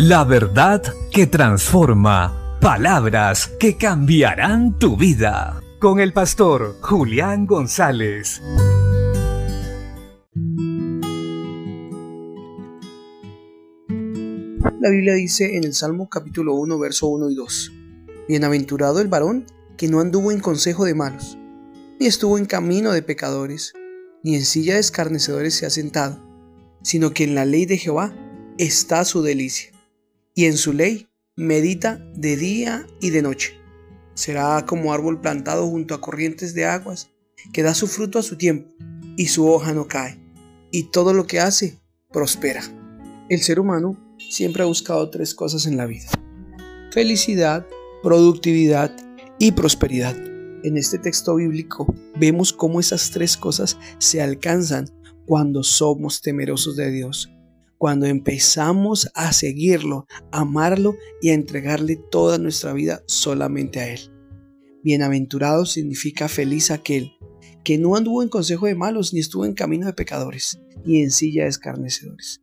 La verdad que transforma. Palabras que cambiarán tu vida. Con el pastor Julián González. La Biblia dice en el Salmo capítulo 1, verso 1 y 2. Bienaventurado el varón que no anduvo en consejo de malos, ni estuvo en camino de pecadores, ni en silla de escarnecedores se ha sentado, sino que en la ley de Jehová está su delicia y en su ley medita de día y de noche. Será como árbol plantado junto a corrientes de aguas, que da su fruto a su tiempo, y su hoja no cae, y todo lo que hace prospera. El ser humano siempre ha buscado tres cosas en la vida. Felicidad, productividad y prosperidad. En este texto bíblico vemos cómo esas tres cosas se alcanzan cuando somos temerosos de Dios, cuando empezamos a seguirlo, amarlo y a entregarle toda nuestra vida solamente a Él. Bienaventurado significa feliz aquel que no anduvo en consejo de malos, ni estuvo en camino de pecadores, ni en silla de escarnecedores.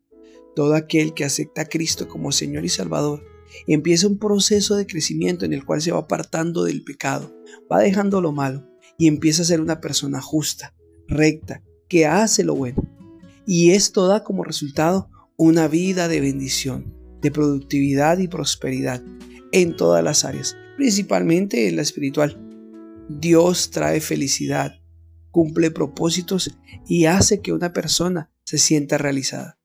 Todo aquel que acepta a Cristo como Señor y Salvador empieza un proceso de crecimiento en el cual se va apartando del pecado, va dejando lo malo y empieza a ser una persona justa, recta, que hace lo bueno. Y esto da como resultado una vida de bendición, de productividad y prosperidad en todas las áreas, principalmente en la espiritual. Dios trae felicidad, cumple propósitos y hace que una persona se sienta realizada.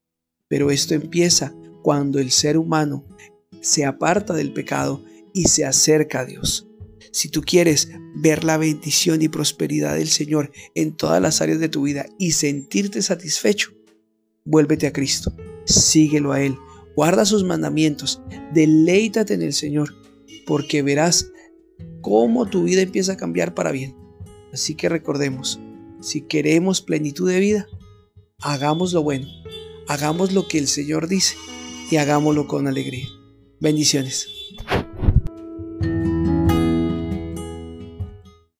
Pero esto empieza cuando el ser humano se aparta del pecado y se acerca a Dios. Si tú quieres ver la bendición y prosperidad del Señor en todas las áreas de tu vida y sentirte satisfecho, vuélvete a Cristo síguelo a Él, guarda sus mandamientos, deleítate en el Señor, porque verás cómo tu vida empieza a cambiar para bien. Así que recordemos, si queremos plenitud de vida, hagamos lo bueno, hagamos lo que el Señor dice y hagámoslo con alegría. Bendiciones.